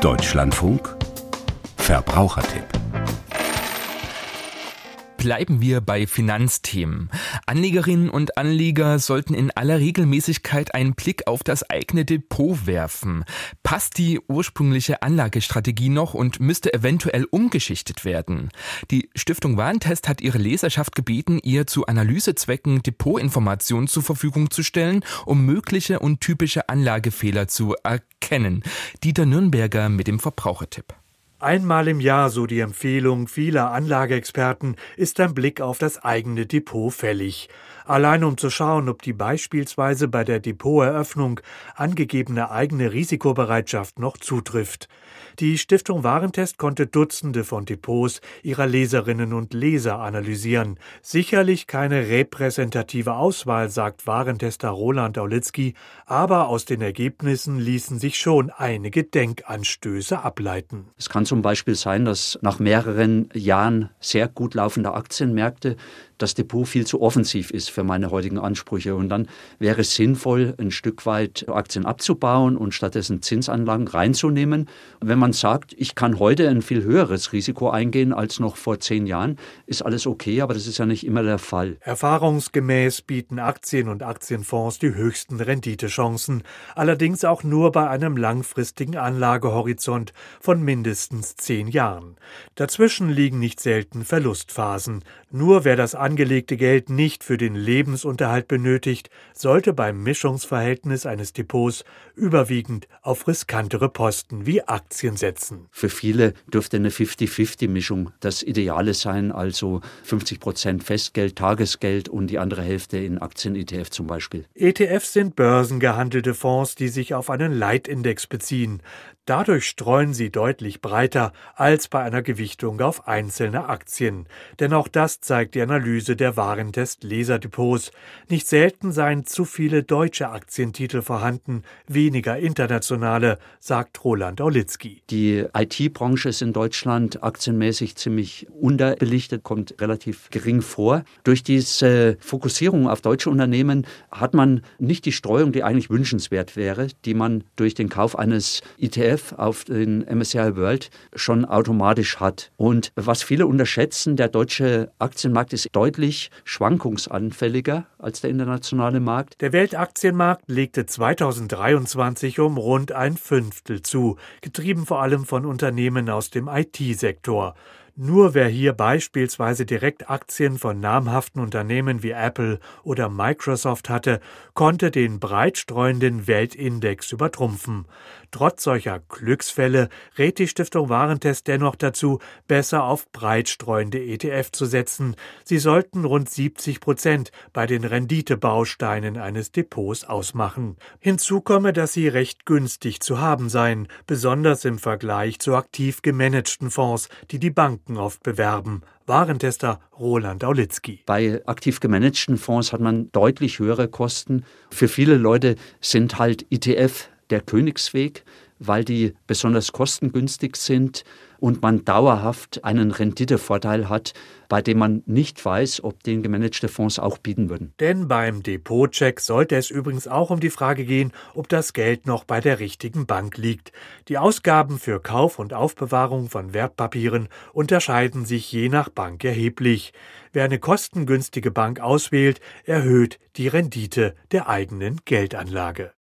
Deutschlandfunk. Verbrauchertipp Bleiben wir bei Finanzthemen. Anlegerinnen und Anleger sollten in aller Regelmäßigkeit einen Blick auf das eigene Depot werfen. Passt die ursprüngliche Anlagestrategie noch und müsste eventuell umgeschichtet werden? Die Stiftung Warentest hat ihre Leserschaft gebeten, ihr zu Analysezwecken Depotinformationen zur Verfügung zu stellen, um mögliche und typische Anlagefehler zu erkennen. Dieter Nürnberger mit dem Verbrauchertipp. Einmal im Jahr, so die Empfehlung vieler Anlageexperten, ist ein Blick auf das eigene Depot fällig. Allein um zu schauen, ob die beispielsweise bei der Depoteröffnung angegebene eigene Risikobereitschaft noch zutrifft. Die Stiftung Warentest konnte Dutzende von Depots ihrer Leserinnen und Leser analysieren. Sicherlich keine repräsentative Auswahl, sagt Warentester Roland Aulitzky, aber aus den Ergebnissen ließen sich schon einige Denkanstöße ableiten. Es kann zum Beispiel sein, dass nach mehreren Jahren sehr gut laufender Aktienmärkte das Depot viel zu offensiv ist für meine heutigen Ansprüche. Und dann wäre es sinnvoll, ein Stück weit Aktien abzubauen und stattdessen Zinsanlagen reinzunehmen. Wenn man sagt, ich kann heute ein viel höheres Risiko eingehen als noch vor zehn Jahren, ist alles okay, aber das ist ja nicht immer der Fall. Erfahrungsgemäß bieten Aktien und Aktienfonds die höchsten Renditechancen, allerdings auch nur bei einem langfristigen Anlagehorizont von mindestens zehn Jahren. Dazwischen liegen nicht selten Verlustphasen. Nur wer das angelegte Geld nicht für den Lebensunterhalt benötigt, sollte beim Mischungsverhältnis eines Depots überwiegend auf riskantere Posten wie Aktien setzen. Für viele dürfte eine 50-50-Mischung das Ideale sein, also 50 Prozent Festgeld, Tagesgeld und die andere Hälfte in Aktien-ETF zum Beispiel. ETFs sind börsengehandelte Fonds, die sich auf einen Leitindex beziehen. Dadurch streuen sie deutlich breiter als bei einer Gewichtung auf einzelne Aktien. Denn auch das zeigt die Analyse der Warentest-Leserdepots. Nicht selten seien zu viele deutsche Aktientitel vorhanden, weniger internationale, sagt Roland Aulitzky. Die IT-Branche ist in Deutschland aktienmäßig ziemlich unterbelichtet, kommt relativ gering vor. Durch diese Fokussierung auf deutsche Unternehmen hat man nicht die Streuung, die eigentlich wünschenswert wäre, die man durch den Kauf eines ETF ETF auf den MSCI World schon automatisch hat. Und was viele unterschätzen, der deutsche Aktienmarkt ist deutlich schwankungsanfälliger als der internationale Markt. Der Weltaktienmarkt legte 2023 um rund ein Fünftel zu, getrieben vor allem von Unternehmen aus dem IT-Sektor. Nur wer hier beispielsweise direkt Aktien von namhaften Unternehmen wie Apple oder Microsoft hatte, konnte den breitstreuenden Weltindex übertrumpfen. Trotz solcher Glücksfälle rät die Stiftung Warentest dennoch dazu, besser auf breitstreuende ETF zu setzen. Sie sollten rund 70 Prozent bei den Renditebausteinen eines Depots ausmachen. Hinzu komme, dass sie recht günstig zu haben seien, besonders im Vergleich zu aktiv gemanagten Fonds, die die Banken Banken oft bewerben. Warentester Roland Aulitzky. Bei aktiv gemanagten Fonds hat man deutlich höhere Kosten. Für viele Leute sind halt ETF der Königsweg, weil die besonders kostengünstig sind und man dauerhaft einen Renditevorteil hat, bei dem man nicht weiß, ob den gemanagte Fonds auch bieten würden. Denn beim Depotcheck sollte es übrigens auch um die Frage gehen, ob das Geld noch bei der richtigen Bank liegt. Die Ausgaben für Kauf und Aufbewahrung von Wertpapieren unterscheiden sich je nach Bank erheblich. Wer eine kostengünstige Bank auswählt, erhöht die Rendite der eigenen Geldanlage.